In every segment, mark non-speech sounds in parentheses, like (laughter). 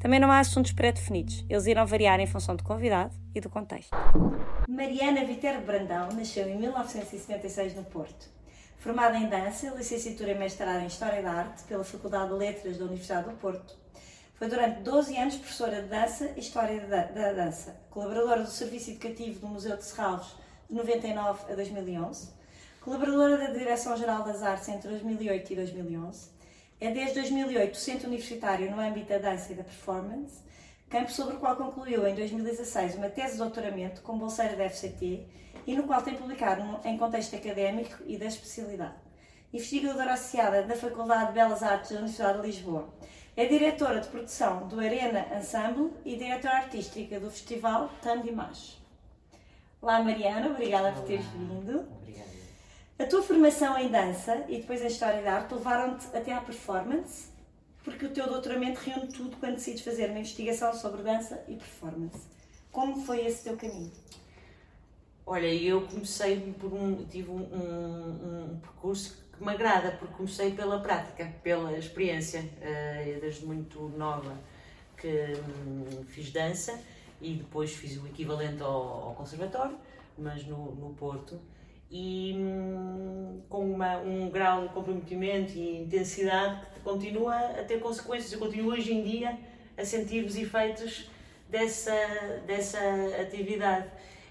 Também não há assuntos pré-definidos, eles irão variar em função do convidado e do contexto. Mariana Viterbo Brandão nasceu em 1976 no Porto. Formada em dança, licenciatura e mestrado em História da Arte pela Faculdade de Letras da Universidade do Porto. Foi durante 12 anos professora de dança e História da Dança, colaboradora do Serviço Educativo do Museu de Serralves de 99 a 2011, colaboradora da Direção-Geral das Artes entre 2008 e 2011, é desde 2008 docente universitário no âmbito da dança e da performance, campo sobre o qual concluiu em 2016 uma tese de doutoramento com bolseira da FCT e no qual tem publicado em contexto académico e da especialidade. Investigadora associada da Faculdade de Belas Artes da Universidade de Lisboa. É diretora de produção do Arena Ensemble e diretora artística do Festival Tam Dimash. Olá Mariana, obrigada Olá. por teres vindo. Obrigada. A tua formação em dança e depois em História da Arte levaram-te até à performance, porque o teu doutoramento reúne tudo quando decides fazer uma investigação sobre dança e performance. Como foi esse teu caminho? Olha, eu comecei por um. tive um, um, um percurso que me agrada, porque comecei pela prática, pela experiência. Uh, desde muito nova que um, fiz dança e depois fiz o equivalente ao, ao conservatório, mas no, no Porto e hum, com uma, um grau de comprometimento e intensidade que continua a ter consequências. Eu continuo hoje em dia a sentir os efeitos dessa, dessa atividade.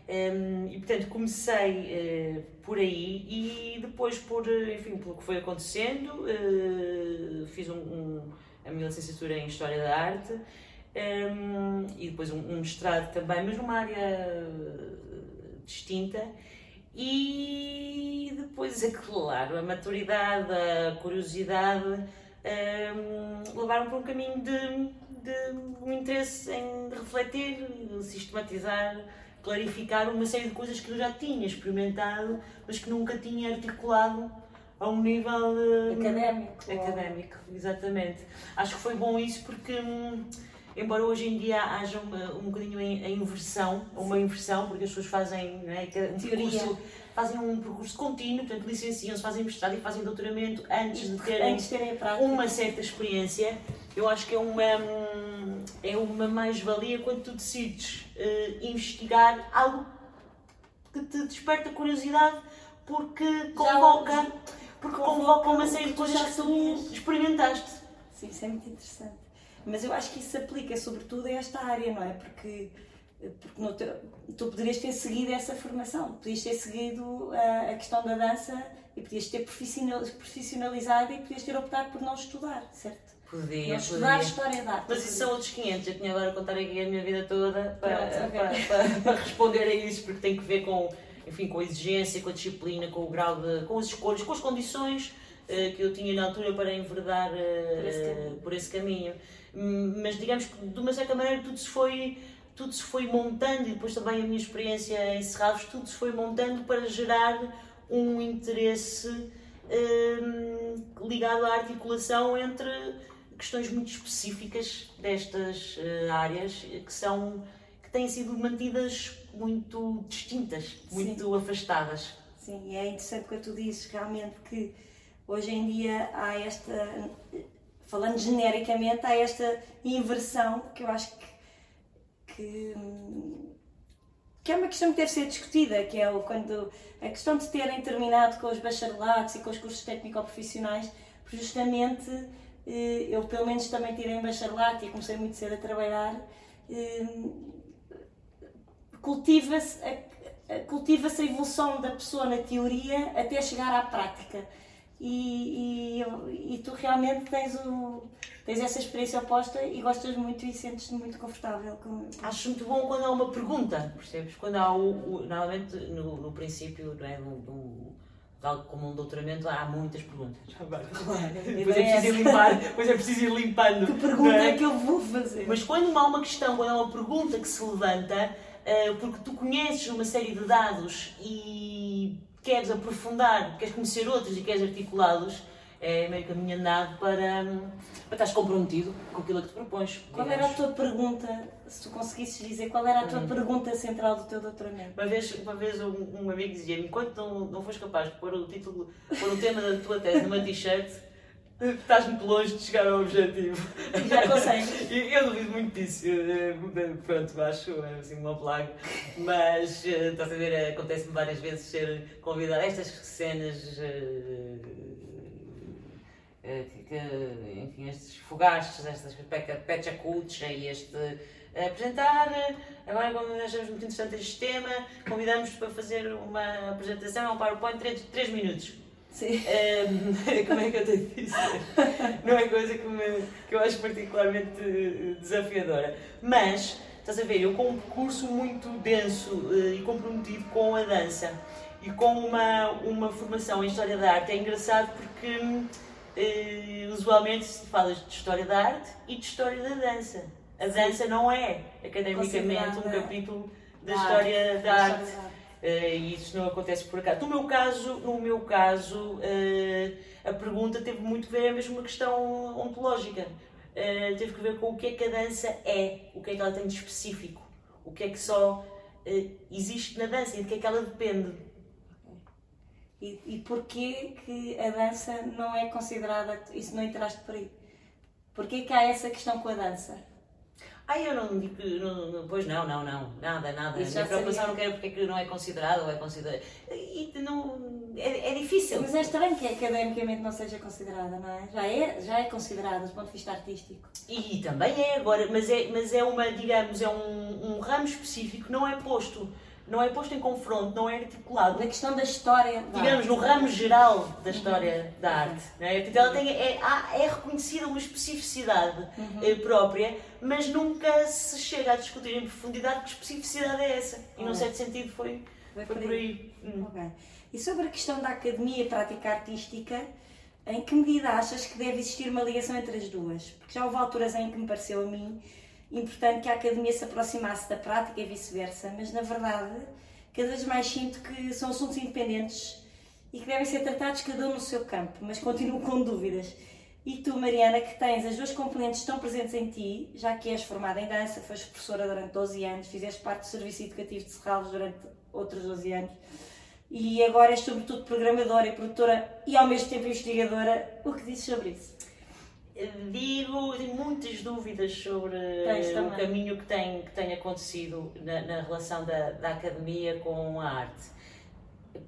Um, e portanto comecei uh, por aí e depois por, enfim, pelo que foi acontecendo, uh, fiz um, um, a minha licenciatura em História da Arte um, e depois um, mestrado também, mas numa área distinta e depois, é claro, a maturidade, a curiosidade um, levaram para um caminho de, de um interesse em refletir, sistematizar, clarificar uma série de coisas que eu já tinha experimentado, mas que nunca tinha articulado a um nível académico. Académico, exatamente. Acho que foi bom isso porque. Hum, embora hoje em dia haja uma, um bocadinho em, inversão, uma inversão, porque as pessoas fazem é, um percurso, fazem um percurso contínuo, portanto licenciam-se, fazem mestrado e fazem doutoramento antes de terem, antes de terem uma certa experiência. Eu acho que é uma, é uma mais-valia quando tu decides uh, investigar algo que te desperta curiosidade porque convoca, porque convoca uma série de coisas que tu experimentaste. Sim, isso é muito interessante. Mas eu acho que isso se aplica sobretudo a esta área, não é? Porque, porque teu, tu poderias ter seguido essa formação, podias ter seguido a, a questão da dança e podias ter profissionalizado e podias ter optado por não estudar, certo? Podia, não estudar podia. história da arte. Mas isso são outros 500. Eu tinha agora a contar aqui a minha vida toda para, Pronto, para, okay. para, para, para, responder a isso, porque tem que ver com, enfim, com a exigência, com a disciplina, com o grau de. com as escolhas, com as condições que eu tinha na altura para enverdar por, esse por esse caminho. Hum, mas digamos que de uma certa maneira tudo se foi tudo se foi montando e depois também a minha experiência em Serralves, tudo se foi montando para gerar um interesse um, ligado à articulação entre questões muito específicas destas uh, áreas que são que têm sido mantidas muito distintas, muito Sim. afastadas. Sim, e é interessante quando tu dizes realmente que hoje em dia há esta falando genericamente, há esta inversão que eu acho que, que, que, é uma questão que deve ser discutida, que é o, quando a questão de terem terminado com os bacharelados e com os cursos técnico-profissionais, justamente eh, eu pelo menos também tirei em bacharelato e comecei muito cedo a trabalhar, eh, cultiva-se a, cultiva a evolução da pessoa na teoria até chegar à prática e, e, e, tu realmente tens, o, tens essa experiência oposta e gostas muito e sentes-te muito confortável com Acho muito bom quando há uma pergunta, percebes? Quando há o. o normalmente no, no princípio não é, do, do, algo como um doutoramento há muitas perguntas. Claro, depois, é preciso ir limpar, depois é preciso ir limpando. Que pergunta é? é? que eu vou fazer? Mas quando há uma questão, quando há uma pergunta que se levanta, uh, porque tu conheces uma série de dados e queres aprofundar, queres conhecer outros e queres articulá-los, é meio caminho andado para, para estás comprometido com aquilo que te propões. Qual digamos. era a tua pergunta, se tu conseguisses dizer, qual era a tua hum. pergunta central do teu doutoramento? Uma vez, uma vez um, um amigo dizia-me, enquanto não, não fores capaz de pôr o título, pôr o tema da tua tese numa t-shirt, estás muito longe de chegar ao objetivo. Já consegues. (laughs) eu duvido muito disso. Pronto, acho assim uma plaga. Mas eh, estás a ver, acontece-me várias vezes ser convidado a estas cenas. Eh, que, enfim, estes fogastes, estas pecha culture e este eh, apresentar, agora como achamos muito interessante este tema, convidamos para fazer uma apresentação, é um PowerPoint de 3, 3 minutos. Sim. Um, (laughs) como é que eu tenho de dizer? Não é coisa que, me, que eu acho particularmente desafiadora. Mas, estás a ver, eu com um percurso muito denso uh, e comprometido com a dança e com uma, uma formação em História da Arte, é engraçado porque uh, usualmente se fala de história da arte e de história da dança. A dança não é academicamente um capítulo da história da, da arte. Uh, e isso não acontece por acaso. No meu caso, no meu caso uh, a pergunta teve muito a ver é mesmo uma questão ontológica. Uh, teve que ver com o que é que a dança é, o que é que ela tem de específico, o que é que só existe na dança e de que é que ela depende. E, e porquê que a dança não é considerada, isso não entraste por aí? Porquê que há essa questão com a dança? Ah, eu não digo que. Não, pois não, não, não. Nada, nada. Isso já preocupação não quero porque é que não é considerado ou é considerado. E não. É, é difícil. Mas é estranho que academicamente não seja considerada, não é? Já é, já é considerada do ponto de vista artístico. E, e também é agora, mas é, mas é uma, digamos, é um, um ramo específico, não é posto não é posto em confronto, não é articulado. Na questão da história. Digamos, no ramo geral da história da arte. Não é? Portanto, ela tem, é, é reconhecida uma especificidade uhum. Eh, própria, mas nunca se chega a discutir em profundidade que especificidade é essa. E, num certo sentido, foi, foi, foi por aí. Hum. Okay. E sobre a questão da academia prática artística, em que medida achas que deve existir uma ligação entre as duas? Porque já houve alturas em que me pareceu a mim importante que a academia se aproximasse da prática e vice-versa, mas na verdade, cada vez mais sinto que são assuntos independentes e que devem ser tratados cada um no seu campo, mas continuo com dúvidas. E tu, Mariana, que tens as duas componentes tão presentes em ti, já que és formada em dança, foste professora durante 12 anos, fizeste parte do Serviço Educativo de Serralves durante outros 12 anos, e agora és sobretudo programadora e produtora e ao mesmo tempo investigadora, o que dizes sobre isso? Digo, tenho muitas dúvidas sobre o caminho que tem, que tem acontecido na, na relação da, da academia com a arte.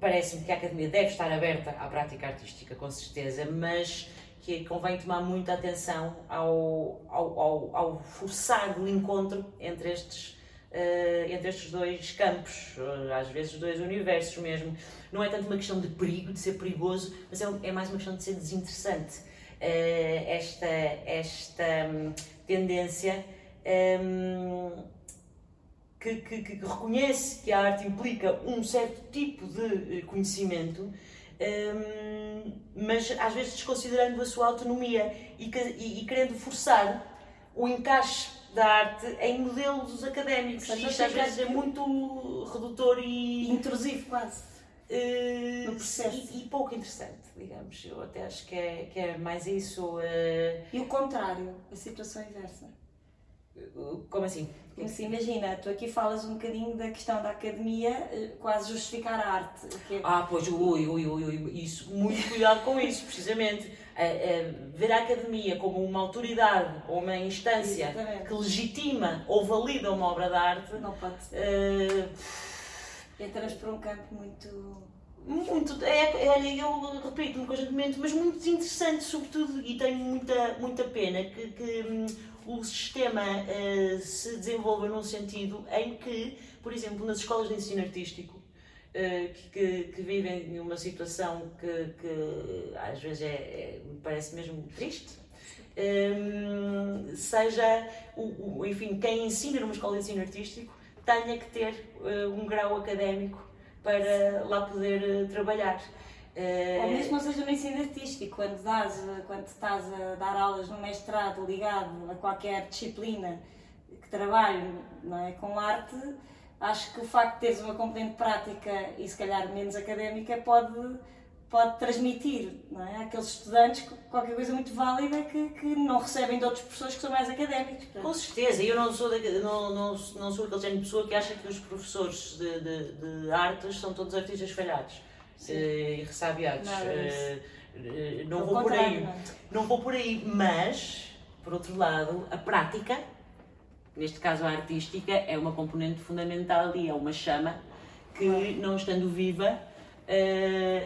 Parece-me que a academia deve estar aberta à prática artística, com certeza, mas que convém tomar muita atenção ao, ao, ao, ao forçar o encontro entre estes, uh, entre estes dois campos, às vezes dois universos mesmo. Não é tanto uma questão de perigo, de ser perigoso, mas é, é mais uma questão de ser desinteressante esta, esta um, tendência um, que, que, que, reconhece que a arte implica um certo tipo de eh, conhecimento, um, mas às vezes desconsiderando a sua autonomia e, e, e querendo forçar o encaixe da arte em modelos académicos. Isto às vezes é muito redutor e. intrusivo, quase. Uh, no processo. E, e, pouco interessante, digamos. Eu até acho que é, que é mais isso. Uh... E o contrário, a situação inversa. Uh, como assim? Assim, imagina, tu aqui falas um bocadinho da questão da academia, quase justificar a arte. Que... Ah, pois, ui, ui, ui, ui, isso, muito cuidado com isso, precisamente. ver a academia como uma autoridade ou uma instância Exatamente. que legitima ou valida uma obra de arte. Não pode ser entras para um campo muito. Muito, é, olha, eu repito-me constantemente, mas muito interessante, sobretudo, e tenho muita, muita pena que, que um, o sistema uh, se desenvolva num sentido em que, por exemplo, nas escolas de ensino artístico, uh, que, que, vivem uma situação que, que às vezes é, é, me parece mesmo triste, um, seja, o, o, enfim, quem ensina numa escola de ensino artístico tenha que ter uh, um grau académico para lá poder uh, trabalhar. Uh, Ou mesmo seja no ensino artístico, quando, dás, quando estás a dar aulas no mestrado ligado a qualquer disciplina que trabalhe é, com arte, acho que o facto de teres uma componente prática e se calhar menos académica pode, pode transmitir não é? àqueles estudantes qualquer coisa muito válida que, que não recebem de outros professores que são mais académicos. Portanto. Com certeza, eu não sou, da, não, não, não sou aquele género de pessoa que acha que os professores de, de, de artes são todos artistas falhados uh, e ressabiados. Uh, não, vou por aí, não. não vou por aí, mas, por outro lado, a prática neste caso a artística, é uma componente fundamental e é uma chama que, não estando viva,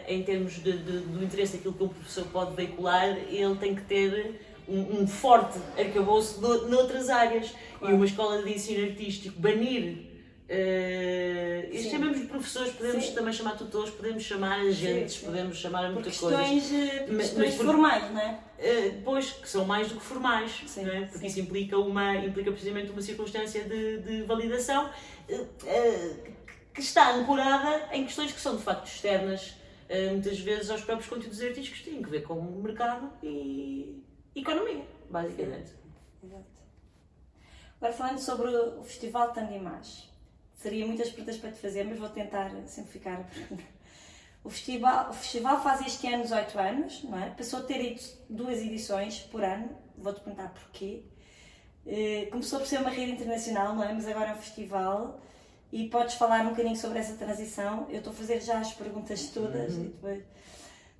em termos de, de, do interesse daquilo que um professor pode veicular, ele tem que ter um, um forte arcabouço de, noutras áreas. Claro. E uma escola de ensino artístico banir Uh, chamamos de professores, podemos Sim. também chamar tutores, podemos chamar agentes, Sim. podemos chamar muita coisa. Questões, eh, por questões mas, formais, não é? Uh, pois, que são mais do que formais, Sim. não é? Porque isso implica, uma, implica precisamente uma circunstância de, de validação uh, que está ancorada em questões que são de facto externas, muitas vezes aos próprios conteúdos artísticos, têm que ver com o mercado e economia, basicamente. Exato. Agora falando sobre o Festival Tandimás. Seria muitas perguntas para te fazer, mas vou tentar simplificar a pergunta. O festival, o festival faz este ano 18 anos, não é? Passou a ter duas edições por ano, vou-te perguntar porquê. Uh, começou por ser uma rede internacional, não é? Mas agora é um festival e podes falar um bocadinho sobre essa transição. Eu estou a fazer já as perguntas todas uhum. e depois.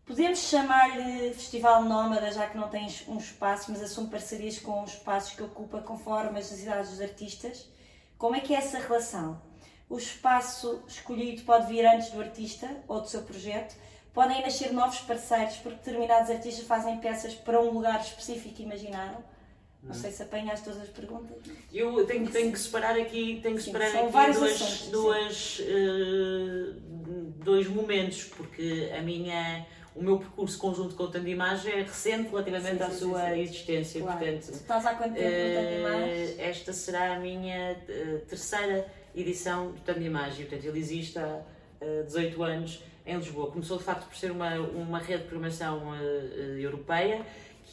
Podemos chamar-lhe Festival Nómada, já que não tens um espaço, mas assume parcerias com os espaços que ocupa conforme as necessidades dos artistas. Como é que é essa relação? O espaço escolhido pode vir antes do artista ou do seu projeto. Podem nascer novos parceiros porque determinados artistas fazem peças para um lugar específico imaginaram. Não sei se apanhaste todas as perguntas. Eu tenho, tenho que separar aqui, tenho que separar sim, aqui duas, assuntos, duas, uh, dois momentos, porque a minha, o meu percurso conjunto com o Tandimagem é recente relativamente sim, à sim, sua existência. Claro. Portanto, estás há quanto tempo no Tandimagem? Esta será a minha uh, terceira edição do Tanto de Imagem. Portanto, ele existe há uh, 18 anos em Lisboa. Começou de facto por ser uma, uma rede de programação uh, uh, europeia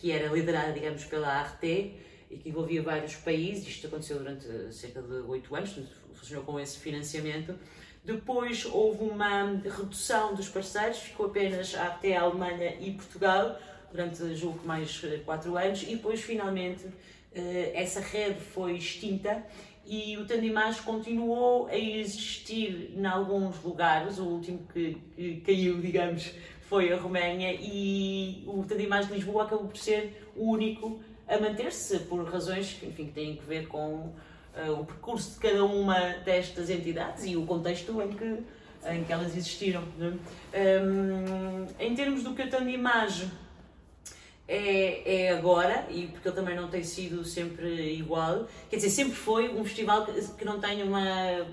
que era liderada, digamos, pela ART e que envolvia vários países. Isto aconteceu durante cerca de 8 anos, funcionou com esse financiamento. Depois houve uma redução dos parceiros, ficou apenas a ART, a Alemanha e Portugal, durante, julgo, mais 4 anos, e depois, finalmente, essa rede foi extinta e o Tandimás continuou a existir em alguns lugares, o último que, que caiu, digamos, foi a Roménia e o Tandimás de Lisboa acabou por ser o único a manter-se por razões que, enfim, que têm que ver com uh, o percurso de cada uma destas entidades e o contexto em que, em que elas existiram. Um, em termos do que a Tandimás é, é agora, e porque ele também não tem sido sempre igual, quer dizer, sempre foi um festival que, que não tem uma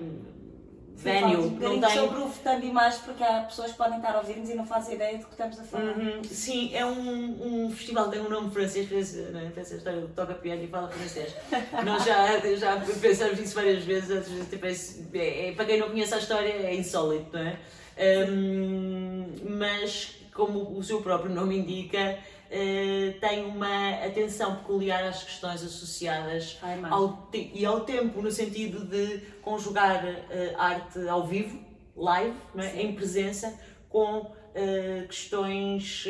venue. Não tem... sobre o Futando mais porque há pessoas que podem estar a ouvir-nos e não fazem ideia do que estamos a falar. Uhum. Sim, é um, um festival, tem um nome francês, né? pensa história, toca piano e fala francês. (laughs) Nós já, já pensamos nisso várias vezes, tipo, é, é, para quem não conhece a história é insólito, não é? Um, mas, como o seu próprio nome indica, uh, tem uma atenção peculiar às questões associadas ao e ao tempo, no sentido de conjugar uh, arte ao vivo, live, é? em presença, com Uh, questões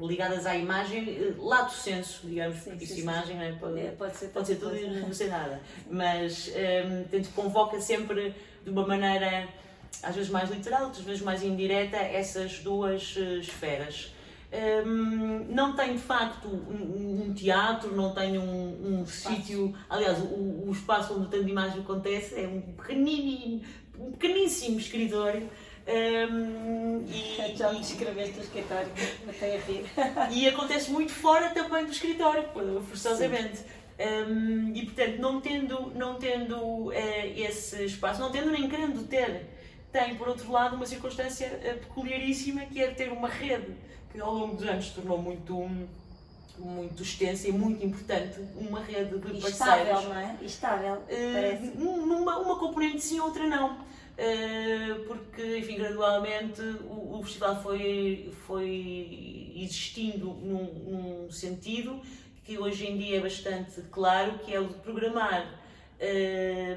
ligadas à imagem, lato senso, digamos, sim, porque sim, isso imagem. É? Pode, é, pode, ser, pode ser tudo e não ser nada. (laughs) Mas um, convoca sempre de uma maneira às vezes mais literal, outras vezes mais indireta, essas duas esferas. Um, não tem de facto um, um teatro, não tem um, um sítio. Aliás, o, o, espaço onde o tanto de imagem acontece é um pequenino, um pequeníssimo escritório. Um, e, (laughs) Já me descreveste o escritório, até a rir. (laughs) E acontece muito fora também do escritório, forçosamente. Um, e portanto, não tendo, não tendo uh, esse espaço, não tendo nem querendo ter, tem por outro lado uma circunstância uh, peculiaríssima que é ter uma rede que ao longo dos anos se tornou muito muito extensa e muito importante, uma rede de parceiros. Estável, não é? Estável, uh, parece. Numa, uma componente sim, outra não. Uh, porque, enfim, gradualmente o, o, festival foi, foi existindo num, num, sentido que hoje em dia é bastante claro, que é o de programar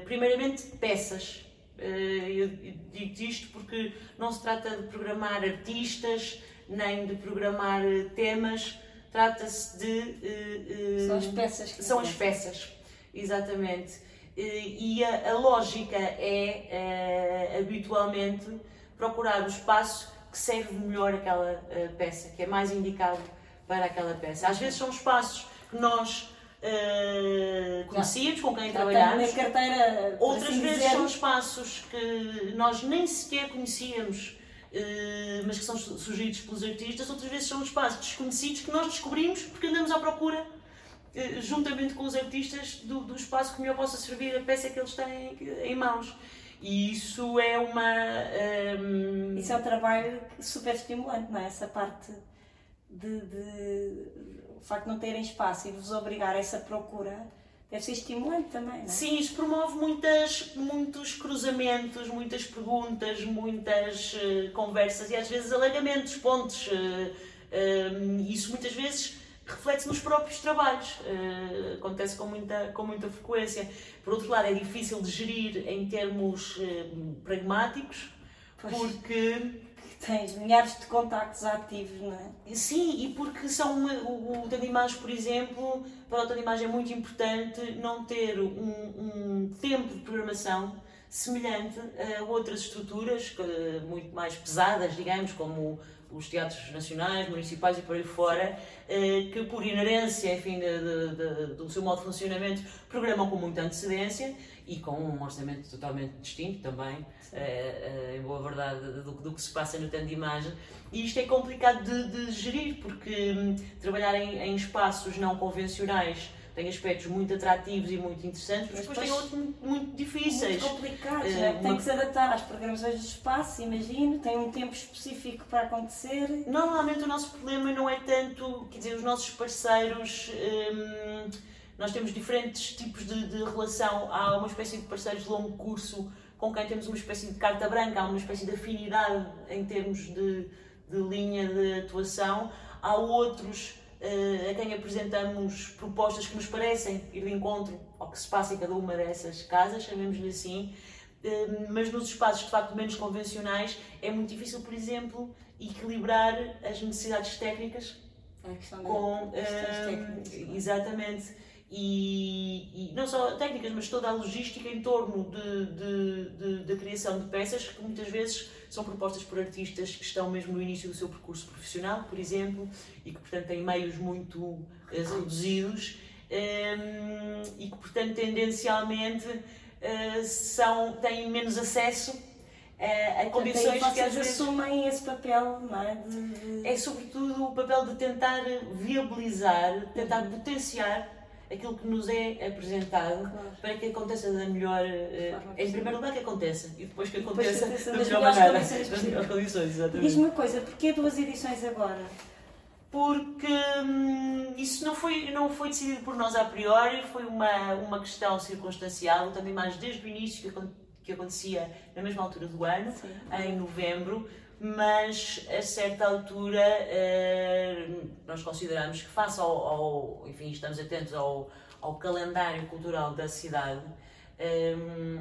primeiramente, peças. Uh, eu digo isto porque não se trata de programar artistas, nem de programar temas, trata-se de. são as peças. são as peças, exatamente. e a, a, lógica é, habitualmente, procurar o espaço que serve melhor aquela peça, que é mais indicado para aquela peça. Às vezes são espaços que nós uh, conhecíamos, com quem trabalhamos. Carteira, Outras assim vezes dizer. são espaços que nós nem sequer conhecíamos, uh, mas que são surgidos pelos artistas. Outras vezes são espaços desconhecidos que nós descobrimos porque andamos à procura, uh, juntamente com os artistas, do, do, espaço que melhor possa servir a peça que eles têm em mãos. E isso é uma. Um... Isso é um trabalho super estimulante, não é? Essa parte de, de, facto de não terem espaço e vos obrigar a essa procura deve ser estimulante também, não é? Sim, isso promove muitas, muitos cruzamentos, muitas perguntas, muitas uh, conversas e às vezes alargamentos, pontos. Uh, uh, isso muitas vezes reflete-se nos próprios trabalhos, acontece com muita, com muita frequência. Por outro lado, é difícil de gerir em termos pragmáticos, pois. porque tens milhares de contactos ativos, não é? Sim, e porque são o, o Tandimage, por exemplo, para o Tandimage é muito importante não ter um, um, tempo de programação semelhante a outras estruturas muito mais pesadas, digamos, como os teatros nacionais, municipais e por aí fora, eh, que por inerência, enfim, de, de, de, do seu modo de funcionamento, programam com muita antecedência e com um orçamento totalmente distinto também, eh, eh, em boa verdade, do, do, que se passa no tanto de imagem. E isto é complicado de, de gerir, porque hum, trabalhar em, em, espaços não convencionais tem aspectos muito atrativos e muito interessantes, mas, depois tem outros muito, muito difíceis. Muito complicados, uh, né? tem uma... que se adaptar às programações do espaço, imagino, tem um tempo específico para acontecer. Normalmente o nosso problema não é tanto, quer dizer, os nossos parceiros. Hum, nós temos diferentes tipos de, de, relação. Há uma espécie de parceiros de longo curso com quem temos uma espécie de carta branca, há uma espécie de afinidade em termos de, de linha de atuação. Há outros uh, a quem apresentamos propostas que nos parecem ir de encontro ao que se passa em cada uma dessas casas, chamemos-lhe assim. Uh, mas nos espaços de facto menos convencionais é muito difícil, por exemplo, equilibrar as necessidades técnicas com. Uh, exatamente e, e, não só técnicas, mas toda a logística em torno da criação de peças que muitas vezes são propostas por artistas que estão mesmo no início do seu percurso profissional, por exemplo, e que portanto têm meios muito uh, reduzidos um, ehm, e que portanto tendencialmente uh, são, têm menos acesso Uh, a condições que às vezes assumem esse papel, não é? De... É sobretudo o papel de tentar viabilizar, tentar uhum. potenciar aquilo que nos é apresentado claro. para que aconteça da melhor. Uh, em primeiro lugar, que aconteça e depois que aconteça depois, da melhor maneira. Das melhores condições, exatamente. Diz-me uma coisa, porquê duas edições agora? Porque hum, isso não foi, não foi decidido por nós a priori, foi uma, uma questão circunstancial, também mais desde o início que, que acontecia na mesma altura do ano, Sim. em novembro mas a certa altura uh, nós consideramos que face ao, ao, enfim, estamos atentos ao, ao calendário cultural da cidade um, eh,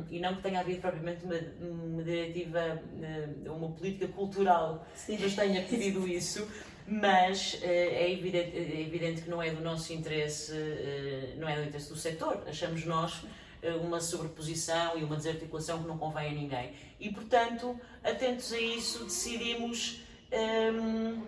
e não que tenha havido propriamente uma, uma diretiva, eh, uma política cultural Sim. que nos tenha pedido isso, mas uh, é, evidente, é evidente que não é do nosso interesse, uh, não é do interesse do setor, achamos nós uma sobreposição e uma desarticulação que não convém a ninguém. E, portanto, atentos a isso, decidimos um,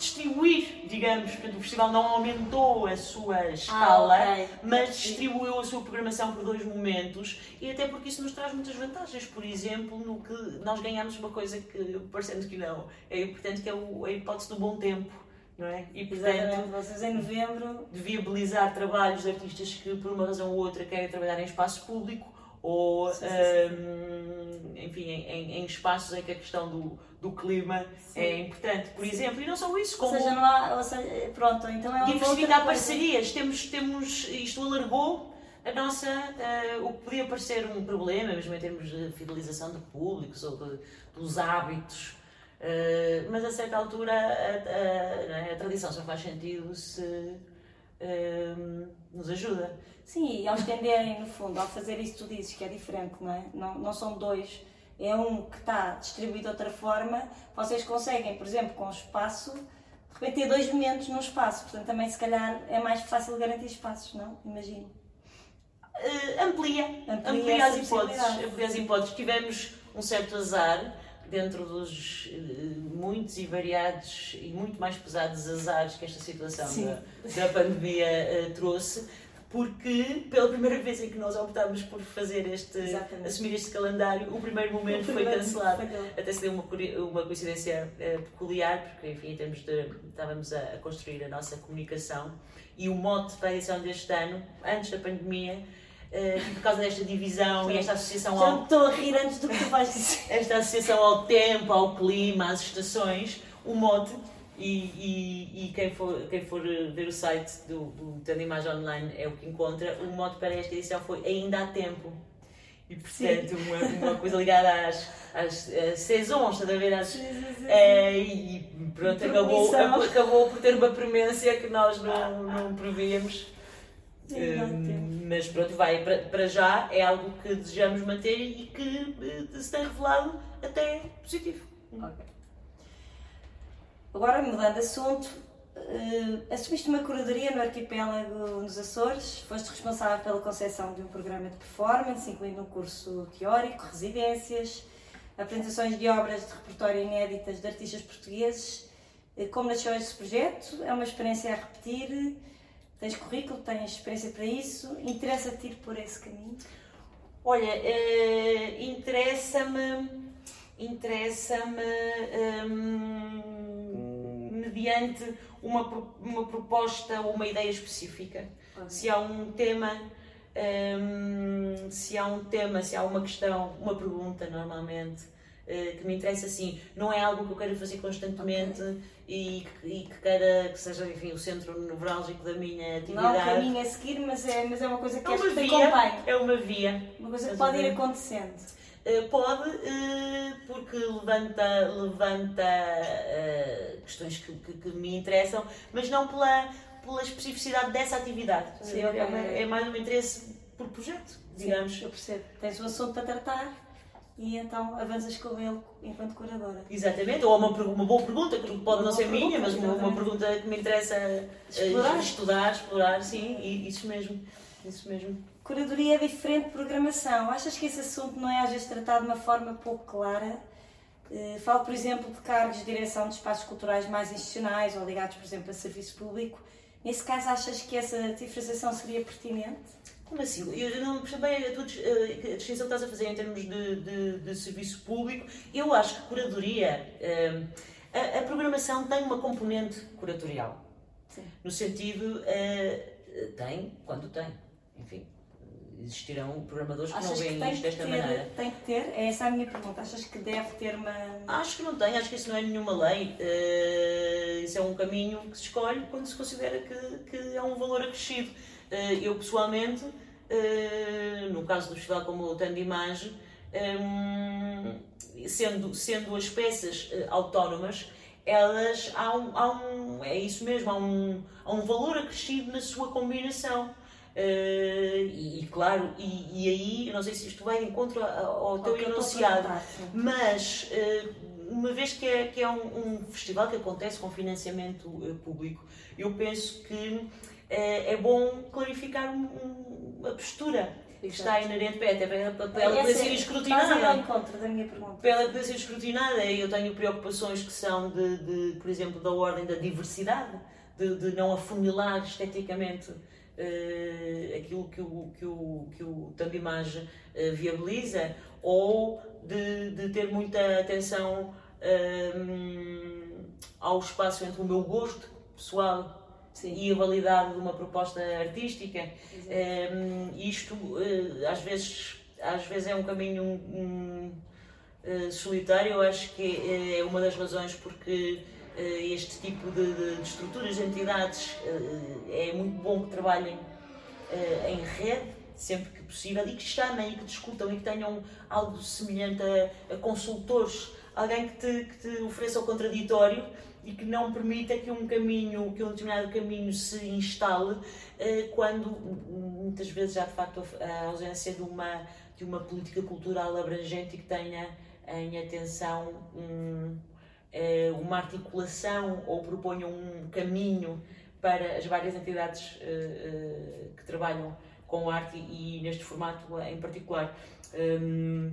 distribuir, digamos, portanto, o festival não aumentou a sua escala, ah, okay. mas distribuiu a sua programação por dois momentos e até porque isso nos traz muitas vantagens. Por exemplo, no que nós ganhamos uma coisa que, parecendo que não, é importante, que é a hipótese do bom tempo não é? E portanto, vocês em novembro de viabilizar trabalhos de artistas que por uma razão ou outra querem trabalhar em espaço público ou sim, sim, um, enfim em, em, espaços em que a questão do, do clima sim. é importante, por exemplo, e não só isso, como ou seja, não há, ou seja, pronto, então é diversificar parcerias, temos, temos isto alargou a nossa, uh, o que podia parecer um problema, mesmo em termos de fidelização de públicos ou de, dos hábitos Uh, mas a certa altura a, a, a, tradição só faz sentido se uh, nos ajuda. Sim, e ao estenderem, no fundo, ao fazer isso tu dizes que é diferente, não é? Não, não são dois, é um que está distribuído de outra forma, vocês conseguem, por exemplo, com o espaço, de repente ter dois momentos num espaço, portanto também se calhar é mais fácil garantir espaços, não? Imagino. Uh, amplia, amplia, amplia as hipóteses, amplia as hipóteses. Tivemos um certo azar dentro dos uh, muitos e variados e muito mais pesados azares que esta situação da, da, pandemia uh, trouxe porque pela primeira vez em que nós optámos por fazer este, Exatamente. assumir este calendário, o primeiro momento foi cancelado. Até se deu uma, uma coincidência uh, peculiar, porque enfim, em termos de, estávamos a, a, construir a nossa comunicação e o mote para a edição deste ano, antes da pandemia, uh, por causa desta divisão Sim. e esta associação Já ao... estou a rir antes do que tu vais dizer. (laughs) esta associação ao tempo, ao clima, às estações, o mote e, e, e, quem, for, quem for ver o site do, do Tendo Imagem Online é o que encontra. O modo para esta edição foi Ainda há Tempo. E portanto, uma, uma, coisa ligada às, às, às saisons, a ver? Às, é, e pronto, acabou, acabou por ter uma premência que nós não, não prevíamos. Um, mas pronto, vai para, para já, é algo que desejamos manter e que eh, se tem revelado até positivo. Okay. Agora, mudando de assunto, uh, assumiste uma curadoria no arquipélago nos Açores, foste responsável pela concepção de um programa de performance, incluindo um curso teórico, residências, apresentações de obras de repertório inéditas de artistas portugueses. Uh, como nasceu este projeto? É uma experiência a repetir? Tens currículo, tens experiência para isso? Interessa-te ir por esse caminho? Olha, uh, interessa-me interessa-me hum, mediante uma, uma proposta ou uma ideia específica. Se há um tema, hum, se há um tema, se há uma questão, uma pergunta normalmente que me interessa assim, não é algo que eu quero fazer constantemente okay. e, e, que queira que seja enfim, o centro nevrálgico da minha atividade. Não é o caminho a seguir, mas é, mas é uma coisa que, é uma via, É uma via. Uma coisa que pode ir acontecendo. Eh, pode, eh, porque levanta, levanta eh, questões que, que, que, me interessam, mas não pela, pela especificidade dessa atividade. Sim, é, é, é, mais um interesse por projeto, digamos. Sim, eu percebo. Tens um assunto para tratar e então avanças com ele enquanto curadora. Exatamente, ou uma, uma boa pergunta, que pode não ser minha, mas uma, uma, pergunta que me interessa explorar, estudar, explorar, sim, isso mesmo. Isso mesmo. Curadoria é diferente de programação. Achas que esse assunto não é às vezes tratado de uma forma pouco clara? Uh, falo, por exemplo, de cargos de direção de espaços culturais mais institucionais ou ligados, por exemplo, a serviço público. Nesse caso, achas que essa diferenciação seria pertinente? Como assim? Eu não percebo bem a, tua, a distinção que estás a fazer em termos de, de, de serviço público. Eu acho que curadoria, uh, a, a, programação tem uma componente curatorial. Sim. No sentido, uh, tem, quando tem enfim, existirão programadores que Achas não veem isto desta ter, maneira. Tem que ter? É essa a minha pergunta. Achas que deve ter uma. Acho que não tem, acho que isso não é nenhuma lei. Uh, isso é um caminho que se escolhe quando se considera que, que é um valor acrescido. Uh, eu pessoalmente, uh, no caso do festival como o Tanto de Imagem, um, sendo, sendo as peças autónomas, elas há um, há um, é isso mesmo, há um, há um valor acrescido na sua combinação. Uh, e, e, claro, e, e, aí, não sei se isto vai de encontro ao, teu enunciado, mas uh, uma vez que é, que é um, um, festival que acontece com financiamento uh, público, eu penso que é bom clarificar um, a postura que está inerente para, ela poder ser escrutinada. da minha pergunta. Para ela poder ser escrutinada, eu tenho preocupações que são de, de por exemplo, da ordem da diversidade, de, de não afunilar esteticamente uh, aquilo que o, que o, que o Tanto Imagem uh, viabiliza ou de, de, ter muita atenção uh, ao espaço entre o meu gosto pessoal Sim. e a validade de uma proposta artística. Um, isto às vezes às vezes é um caminho um, um, solitário, eu acho que é uma das razões porque eh, este tipo de, de, de estruturas, de entidades, é muito bom que trabalhem em rede, sempre que possível, e que chamem e que discutam e que tenham algo semelhante a, a consultores, alguém que te, que te ofereça o contraditório e que não permita que um caminho, que um determinado caminho se instale uh, quando muitas vezes há de facto a ausência de uma, de uma política cultural abrangente e que tenha em atenção um, uh, uma articulação ou proponha um caminho para as várias entidades uh, que trabalham com arte e, neste formato em particular. Um,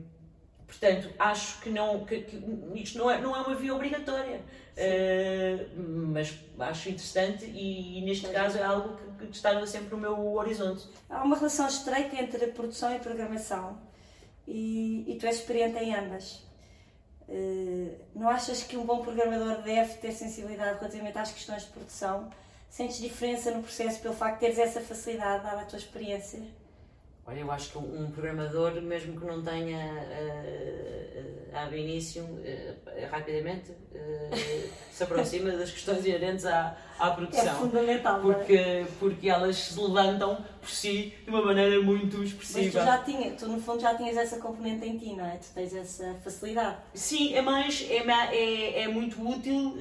Portanto, acho que, não, que, que, isto não é, não é uma via obrigatória, uh, mas acho interessante e, e neste caso é algo que, que está sempre no meu horizonte. Há uma relação estreita entre a produção e a programação e, e tu és experiente em ambas. Uh, não achas que um bom programador deve ter sensibilidade relativamente às questões de produção? Sentes diferença no processo pelo facto de teres essa facilidade, dada a tua experiência? Olha, eu acho que um programador, mesmo que não tenha uh, uh, início, uh, rapidamente se aproxima das questões inerentes à, à produção. É fundamental, porque, é? porque elas se levantam por si de uma maneira muito expressiva. Mas tu já tinhas, tu no fundo já tinhas essa componente em ti, não é? Tu tens essa facilidade. Sim, é mais, é, é, é muito útil,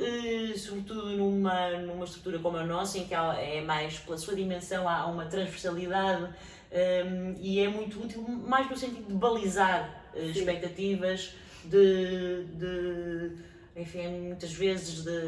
sobretudo numa, numa estrutura como a nossa, em que é mais, pela sua dimensão, há uma transversalidade um, e é muito útil, mais no sentido de balizar uh, expectativas, de, de, enfim, muitas vezes de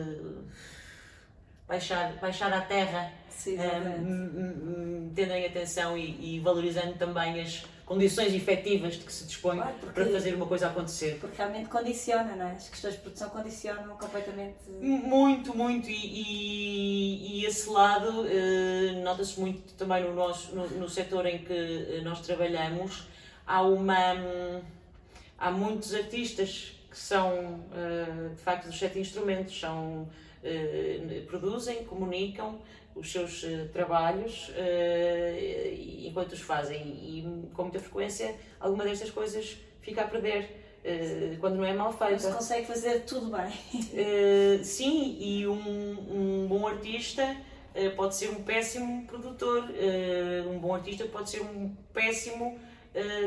baixar, baixar à terra, Sim, um, tendo em atenção e, e valorizando também as condições efetivas de que se dispõe claro, porque, para fazer uma coisa acontecer. Porque realmente condiciona, não é? As questões de produção condicionam completamente. Muito, muito. E, e, e esse lado uh, nota-se muito também no, nosso, no, no setor em que eh, nós trabalhamos. Há uma. Um, há muitos artistas que são, uh, de facto, dos sete instrumentos, são, produzem, comunicam, os seus uh, trabalhos uh, enquanto os fazem e com muita frequência alguma destas coisas fica a perder quando não é mal feita. Mas consegue fazer tudo bem. sim, e um, um bom artista pode ser um péssimo produtor, um bom artista pode ser um péssimo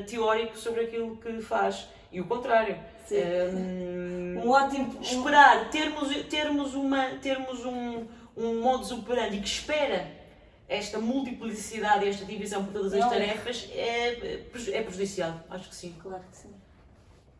teórico sobre aquilo que faz e o contrário. Um, um ótimo esperar termos termos uma termos um um modus operandi que espera esta multiplicidade e esta divisão por todas as tarefas é, é prejudicial, acho que sim. Claro que sim.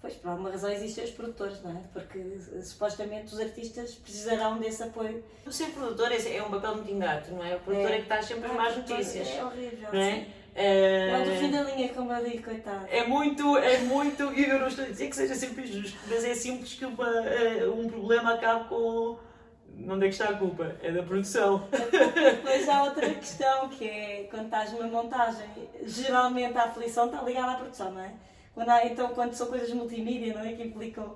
Pois, por alguma razão existem os produtores, não é? Porque supostamente os artistas precisarão desse apoio. O ser produtor é, é um papel muito ingrato, não é? O produtor é, é que está sempre as más notícias. É horrível, não é? Sim. É, do fim da linha, como eu digo, coitado. É muito, é muito, e eu não estou a dizer que seja sempre injusto, mas é simples que uma, eh, um problema acabe com onde é que está a culpa? É da produção. Depois há outra questão que é quando estás numa montagem, geralmente a aflição está ligada à produção, não é? Quando há, então, quando são coisas multimídia, não é? Que implicam.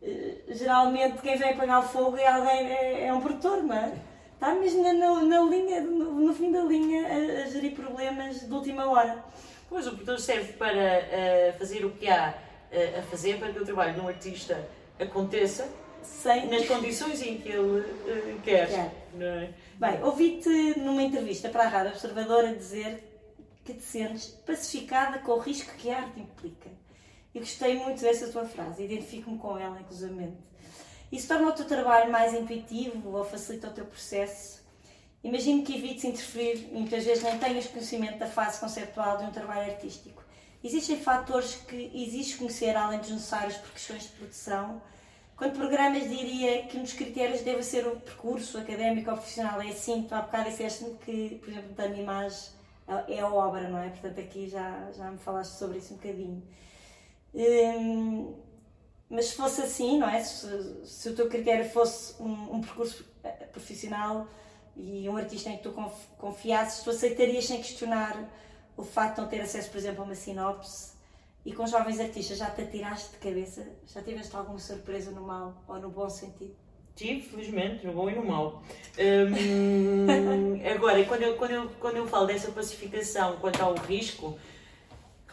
Eh, geralmente quem vem apagar o fogo é alguém, é, é um produtor, não é? Está mesmo na, na, na linha, no, no, fim da linha, a, a, gerir problemas de última hora. Pois, o produtor serve para uh, fazer o que há uh, a fazer para que o trabalho de um artista aconteça sem... nas condições em que ele uh, quer. É? Bem, ouvi-te numa entrevista para a Rádio Observadora dizer que te sentes pacificada com o risco que a arte implica. E gostei muito dessa tua frase, identifico-me com ela, inclusivamente. Isso torna o teu trabalho mais intuitivo ou facilita o teu processo? Imagino que evites interferir e muitas vezes nem tenhas conhecimento da fase conceptual de um trabalho artístico. Existem fatores que existe conhecer além dos necessários por questões de produção Quanto programas, diria que um dos critérios deve ser o percurso académico ou profissional. É assim, tu há bocado disseste-me que, por exemplo, da imagem é a obra, não é? Portanto, aqui já, já me falaste sobre isso um bocadinho. Hum, mas se fosse assim, não é? Se, se o teu critério fosse um, um, percurso eh, profissional e um artista em que tu confiasses, tu aceitarias sem questionar o facto de não ter acesso, por exemplo, a uma sinopse e com jovens artistas já te atiraste de cabeça? Já tiveste alguma surpresa no mal ou no bom sentido? Tive, felizmente, no bom e no mau. Hum, (laughs) agora, quando eu, quando, eu, quando eu falo dessa pacificação quanto ao risco,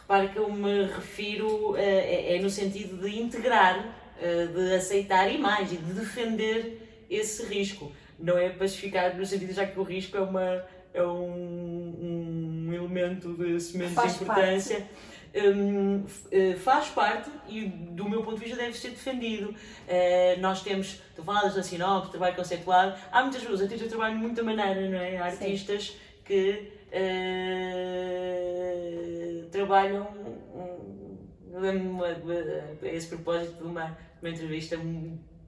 repare que eu me refiro, uh, é, é, no sentido de integrar, uh, de aceitar e mais, e de defender esse risco. Não é pacificar no sentido já que o risco é, uma, é um, um elemento de semente de importância. Parte um, uh, faz parte e, do meu ponto de vista, deve ser defendido. Uh, nós temos, tu falas da sinopse, trabalho conceituado, há muitas pessoas, artistas que trabalham de muita maneira, não é? Há artistas Sim. que uh, trabalham. Um, lembro-me a esse propósito de uma, uma entrevista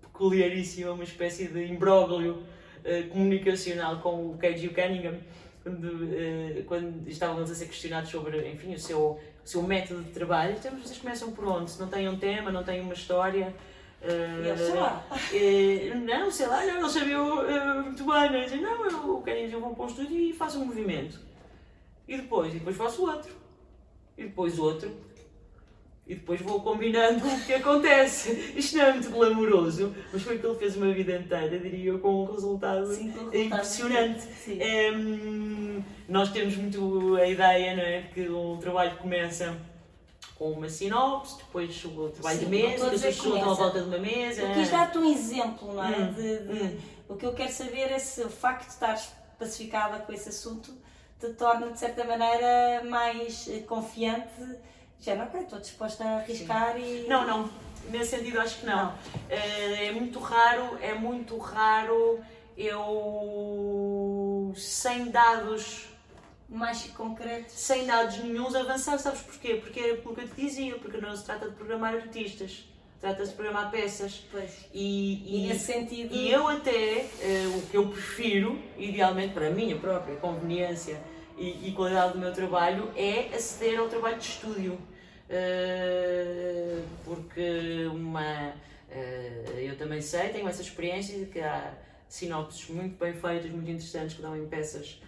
peculiaríssima, uma espécie de imbróglio comunicacional com o Keiji Cunningham quando, uh, quando estávamos a ser questionados sobre, enfim, o seu, o seu método de trabalho, então vocês começam por onde? Se não têm um tema, não têm uma história. Uh, e sei lá. Uh, não, sei lá, não, ele sabia uh, muito bem. Não, dizem, não eu quero eu vou para um estúdio e faço um movimento. E depois, e depois faço outro. E depois outro e depois vou combinando o que acontece. Isto não é muito glamouroso, mas foi o que ele fez uma vida inteira, diria eu, com um resultado, Sim, impressionante. Um, nós temos muito a ideia não é, que o trabalho começa com uma sinopse, depois o trabalho Sim, de mesa, depois as pessoas estão à volta de uma mesa. Eu quis dar-te um exemplo, não é? Hum, de, de, hum. O que eu quero saber é se o facto de estares pacificada com esse assunto te torna, de certa maneira, mais eh, confiante já não, ok, estou disposta a arriscar Sim. e. Não, não, nesse sentido acho que não. não. É, é muito raro, é muito raro eu sem dados mais concretos. Sem dados nenhums avançar, sabes porquê? Porque é pelo que eu te dizia, porque não se trata de programar artistas. Trata-se de programar peças. Pois. E, e, e nesse sentido. E eu até, uh, o que eu prefiro, idealmente para a minha própria conveniência, e, e, qualidade do meu trabalho é aceder ao trabalho de estúdio. Uh, porque uma, uh, eu também sei, tenho essa experiência de que há sinopses muito bem feitas, muito interessantes, que dão em peças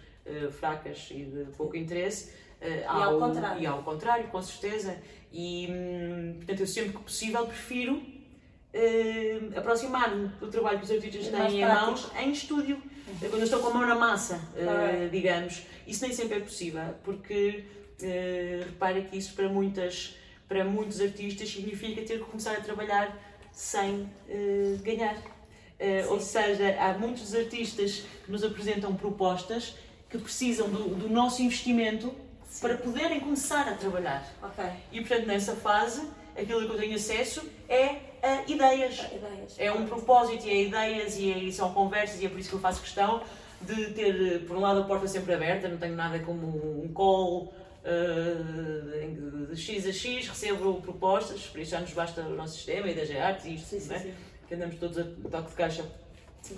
fracas e de pouco interesse. e ao, contrário. E ao contrário, com certeza. E, hum, portanto, eu sempre que possível prefiro uh, aproximar-me do trabalho que os artistas têm em mãos em estúdio, uhum. quando eu estou com a mão na massa, uh, digamos. Isso nem sempre é possível, porque uh, repara que isso para, muitas, para muitos artistas significa ter que começar a trabalhar sem uh, ganhar. Uh, ou seja, há muitos artistas que nos apresentam propostas que precisam do, do nosso investimento Sim. para poderem começar a trabalhar. Okay. E portanto, nessa fase, aquilo que eu tenho acesso é a ideias. ideias. É um propósito, e é ideias, e, é, são conversas, e é por isso que eu faço questão de ter, por um lado, a porta sempre aberta, não tenho nada como um call uh, de X a X, recebo propostas, por isso já nos basta o nosso sistema, e das artes e isto, sim, sim, é? sim. que andamos todos a toque de caixa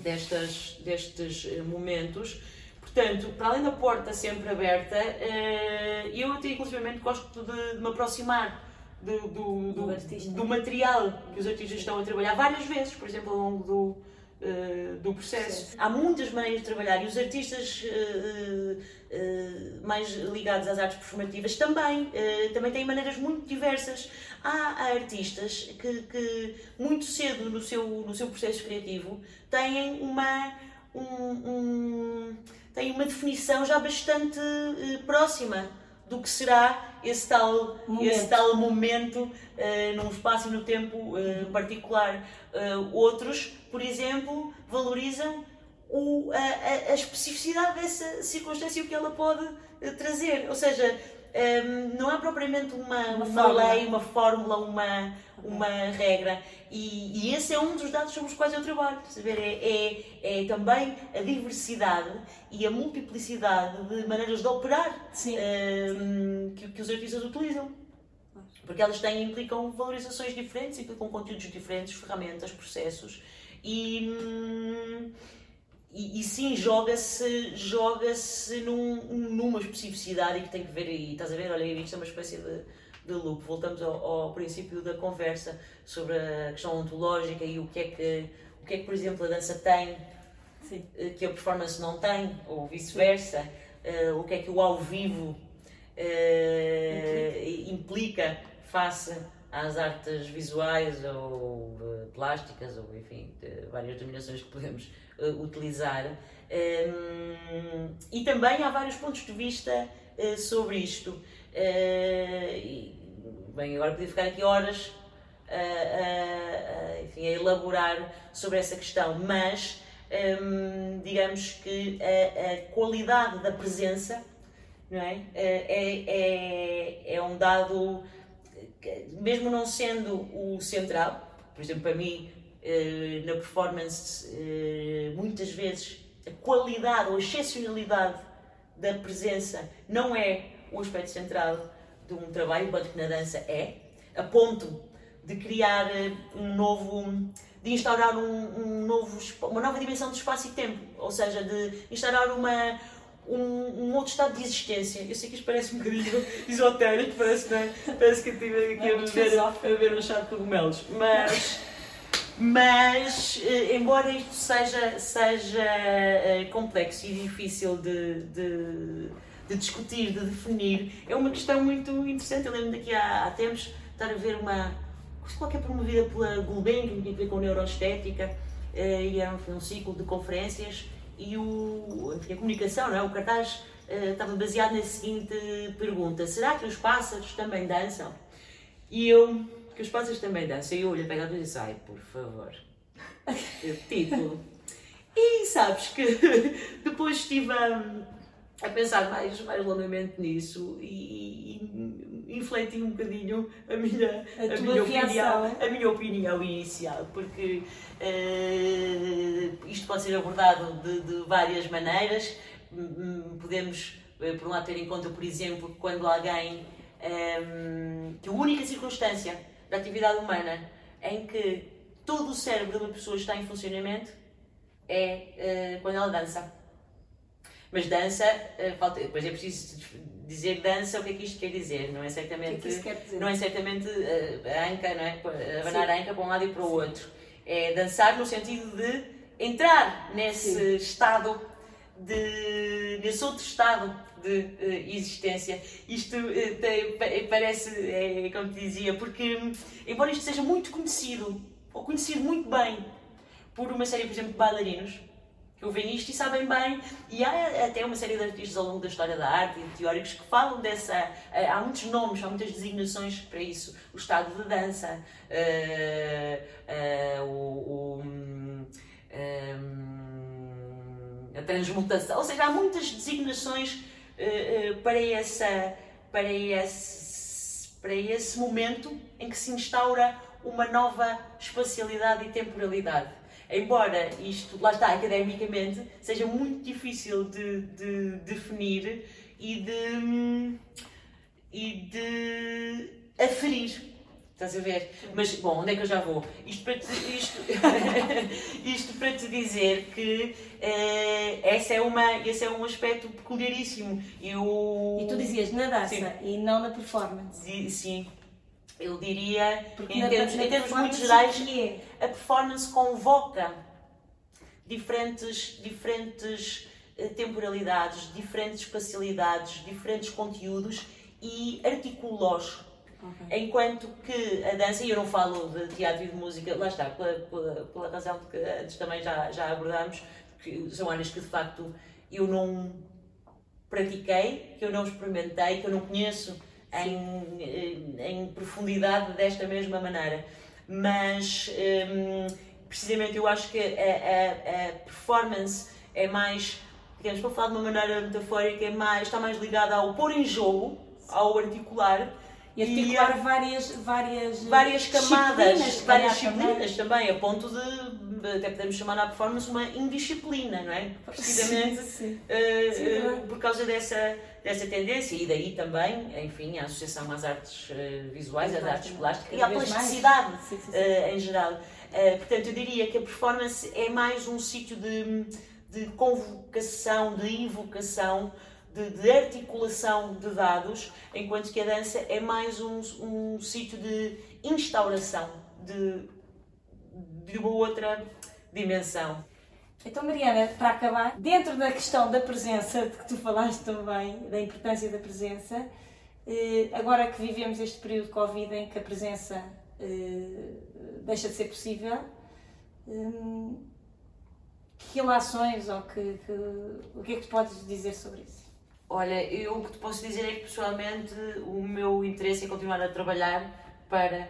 destas, destes eh, momentos. Portanto, para além da porta sempre aberta, uh, eu até inclusivamente gosto de, me aproximar do, do, do, do, material que os artistas estão a trabalhar várias vezes, por exemplo, ao longo do, uh, do processo. Sim. Há muitas maneiras de trabalhar e os artistas uh, uh, mais ligados às artes performativas também, também têm maneiras muito diversas. Há, há artistas que, que, muito cedo no seu, no seu processo criativo têm uma, um, um, têm uma definição já bastante próxima do que será esse tal momento, esse tal momento uh, num espaço e no tempo uh, particular. Uh, outros, por exemplo, valorizam o, a, a, especificidade dessa circunstância e o que ela pode trazer. Ou seja, um, não há propriamente uma, uma, uma lei, uma fórmula, uma, uma regra. E, e, esse é um dos dados sobre os quais eu trabalho. Saber, é, é, é também a diversidade e a multiplicidade de maneiras de operar. Um, que, que os artistas utilizam. Porque elas têm, implicam valorizações diferentes, implicam conteúdos diferentes, ferramentas, processos. E, hum, e, e, sim, joga-se joga, -se, num, numa especificidade que tem que ver, e estás a ver, olha, isto é uma espécie de, de loop. Voltamos ao, ao, princípio da conversa sobre a questão ontológica e o que é que, o que, é que por exemplo, a dança tem sim. Eh, que a performance não tem, ou vice-versa, uh, o que é que o ao vivo uh, implica face às artes visuais ou uh, plásticas, ou enfim, várias denominações que podemos utilizar. Um, e também há vários pontos de vista sobre isto. e, bem, agora podia ficar aqui horas a, enfim, a elaborar sobre essa questão, mas um, digamos que a, a, qualidade da presença não é? É, é, é um dado, mesmo não sendo o central, por exemplo, para mim, na performance, muitas vezes a qualidade ou a excepcionalidade da presença não é o aspecto central de um trabalho, enquanto que na dança é, a ponto de criar um novo de instaurar um, um, novo, uma nova dimensão de espaço e tempo, ou seja, de instaurar uma, um, um, outro estado de existência. Eu sei que isto parece um bocadinho (laughs) esotérico, parece, não é? parece que estive aqui a beber, a beber um chá de cogumelos, mas, mas eh, embora isto seja, seja eh, complexo e difícil de, de, de, discutir, de definir, é uma questão muito interessante. Eu lembro daqui há, há tempos estar a ver uma qualquer promovida pela Gulbenkian, que tinha a ver com neuroestética, eh, e era um, um ciclo de conferências, e o, a comunicação, não é? o cartaz estava baseado na seguinte pergunta: será que os pássaros também dançam? E eu, que os pássaros também dançam, e eu olhei para a e disse: ai, por favor, título. E sabes que (laughs) depois estive a, a pensar mais, mais longamente nisso e, e infleti um bocadinho a minha, a, a minha opinião, a minha opinião inicial, porque uh, isto pode ser abordado de, de várias maneiras. Podemos, eh, por um lado, ter em conta, por exemplo, quando alguém um, ehm, que a única circunstância da atividade humana em que todo o cérebro de uma pessoa está em funcionamento é uh, quando ela dança mas dança, uh, falta, depois é preciso dizer dança, o que é que isto quer dizer? Não é certamente, que é que? Não é certamente uh, a anca, não é? Abanar a anca para um lado e para o Sim. outro. É dançar no sentido de entrar nesse Sim. estado de, nesse outro estado de uh, existência. Isto uh, tem, parece, é, como te dizia, porque embora isto seja muito conhecido, ou conhecido muito bem por uma série, por exemplo, de bailarinos, que ouvem isto e sabem bem. E há até uma série de artistas ao longo da história da arte e de teóricos que falam dessa. Eh, há muitos nomes, há muitas designações para isso. O estado de dança, uh, uh, o. o um, a transmutação, ou seja, há muitas designações uh, para, essa, para, esse, para esse momento em que se instaura uma nova espacialidade e temporalidade embora isto, lá está, academicamente, seja muito difícil de, de definir e de, e de aferir. Estás a ver? Mas, bom, onde é que eu já vou? Isto para te, isto, (laughs) isto para te dizer que eh, essa é uma, esse é um aspecto peculiaríssimo. Eu... E tu dizias na dança sim. e não na performance. Sim, eu diria, Porque em termos, em termos muito gerais, a performance convoca diferentes, diferentes eh, temporalidades, diferentes espacialidades, diferentes conteúdos e articula-os. Okay. Enquanto que a dança, e eu não falo de teatro e de música, lá está, pela, pela, pela razão que antes também já, já abordámos, que são áreas que de facto eu não pratiquei, que eu não experimentei, que eu não conheço em, em profundidade desta mesma maneira. Mas, um, precisamente, eu acho que a, a, a, performance é mais, digamos, para falar de uma maneira metafórica, é mais, está mais ligada ao pôr em jogo, ao articular. E articular e, várias, várias, várias camadas, disciplinas, várias disciplinas também, a ponto de até podemos chamar a performance uma indisciplina, não é? Precisamente sim, sim. Uh, sim, uh, por causa dessa, dessa tendência e daí também, enfim, a associação às artes uh, visuais, às artes plásticas e à plasticidade em geral. portanto, eu diria que a performance é mais um sítio de, de convocação, de invocação, de, de, articulação de dados, enquanto que a dança é mais um, um sítio de instauração de de uma outra dimensão. Então, Mariana, para acabar, dentro da questão da presença, de que tu falaste também, da importância da presença, eh, agora que vivemos este período de Covid em que a presença eh, deixa de ser possível, eh, que relações ou que, que, o que é que tu podes dizer sobre isso? Olha, eu o que te posso dizer é que pessoalmente o meu interesse é continuar a trabalhar para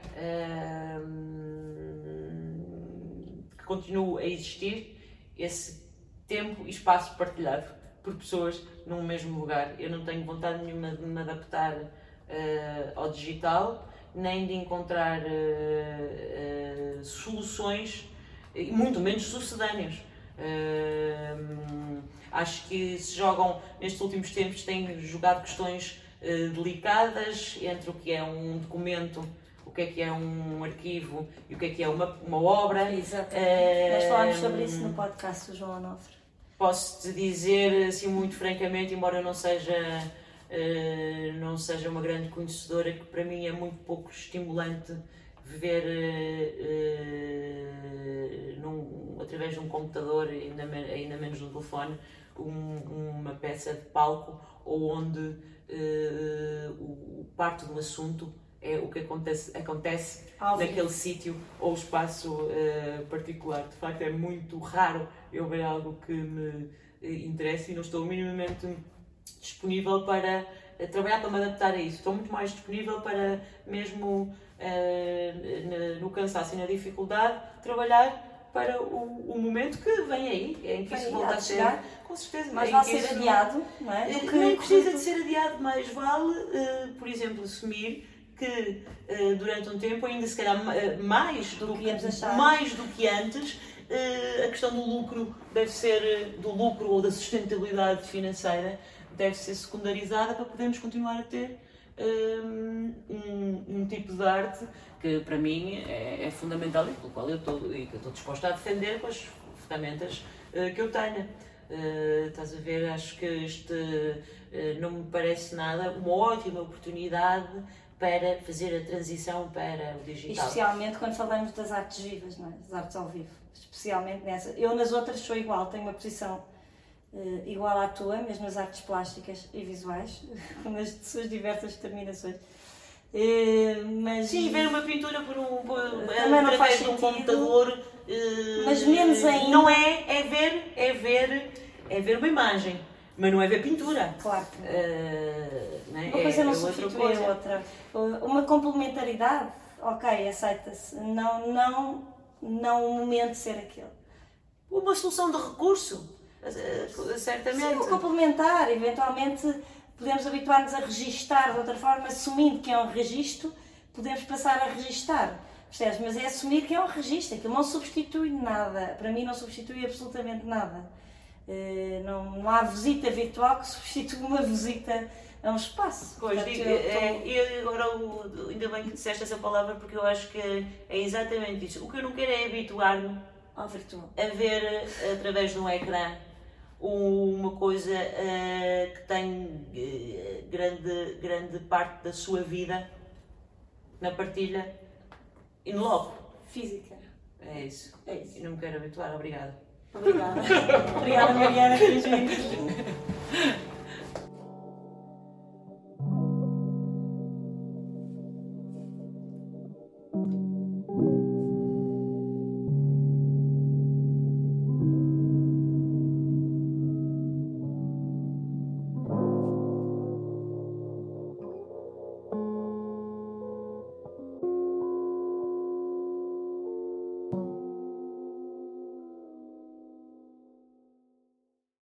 que continue a existir esse tempo e espaço partilhado por pessoas num mesmo lugar. Eu não tenho vontade nenhuma de me adaptar uh, ao digital, nem de encontrar uh, uh, soluções, e muito menos sucedâneos. Acho que se jogam, nestes últimos tempos, têm jogado questões delicadas entre o que é um documento o que é que é um arquivo e o que é que é uma, uma obra. Exato. Nós falámos sobre isso no podcast do João Onofre posso-te dizer, assim, muito francamente, embora eu não seja, uh, não seja uma grande conhecedora, que para mim é muito pouco estimulante ver uh, num, através de um computador, ainda, ainda menos no telefone, um, uma peça de palco ou onde uh, o, parte do assunto é o que acontece, acontece naquele sítio ou espaço uh, particular. De facto, é muito raro eu ver algo que me interessa e não estou minimamente disponível para trabalhar para me adaptar a isso. Estou muito mais disponível para, mesmo uh, no cansaço e na dificuldade, trabalhar para o, o, momento que vem aí, em que isso volta a ser. Com certeza. Mas vai ser adiado, não é? não precisa de ser adiado, mas vale, uh, por exemplo, assumir que uh, durante um tempo, ainda se calhar mais do, que, mais do que antes, a questão do lucro deve ser, do lucro ou da sustentabilidade financeira deve ser secundarizada para podermos continuar a ter um, um, tipo de arte que para mim é, é fundamental e pelo qual eu estou, eu estou disposta a defender com as ferramentas que eu tenho. Uh, estás a ver, acho que este uh, não me parece nada uma ótima oportunidade para fazer a transição para o digital. Especialmente quando falamos das artes vivas, não é? das artes ao vivo. Especialmente nessa. Eu nas outras sou igual, tenho uma posição uh, igual à tua, mesmo nas artes plásticas e visuais, (laughs) nas suas diversas determinações. Uh, mas, Sim, ver uma pintura por um, por, através de um computador. Uh, mas menos ainda. Não é, é ver, é ver, é ver uma imagem mas não é ver pintura. Claro. Uh, né? Uma coisa é, não é substitui a outra. Uma complementaridade, ok, aceita-se. Não, não, não o momento ser aquele. Uma solução de recurso, certamente. Sim, uma complementar. Eventualmente podemos habituar-nos a registar de outra forma, assumindo que é um registro, podemos passar a registar. Percebes? Mas é assumir que é um registro, aquilo não substitui nada. Para mim, não substitui absolutamente nada. Eh, não, não há visita virtual que (laughs) substitua uma visita a um espaço. Pois, Portanto, digo, é, eu, agora ainda bem que disseste essa palavra porque eu acho que é exatamente isso. O que eu não quero é habituar-me a ver eh, através de um ecrã uma coisa uh, que tem uh, grande, grande parte da sua vida na partilha e no logo. Física. É isso. É isso. E não me quero habituar, obrigada. Obrigada. (laughs) Obrigada, Mariana, (laughs)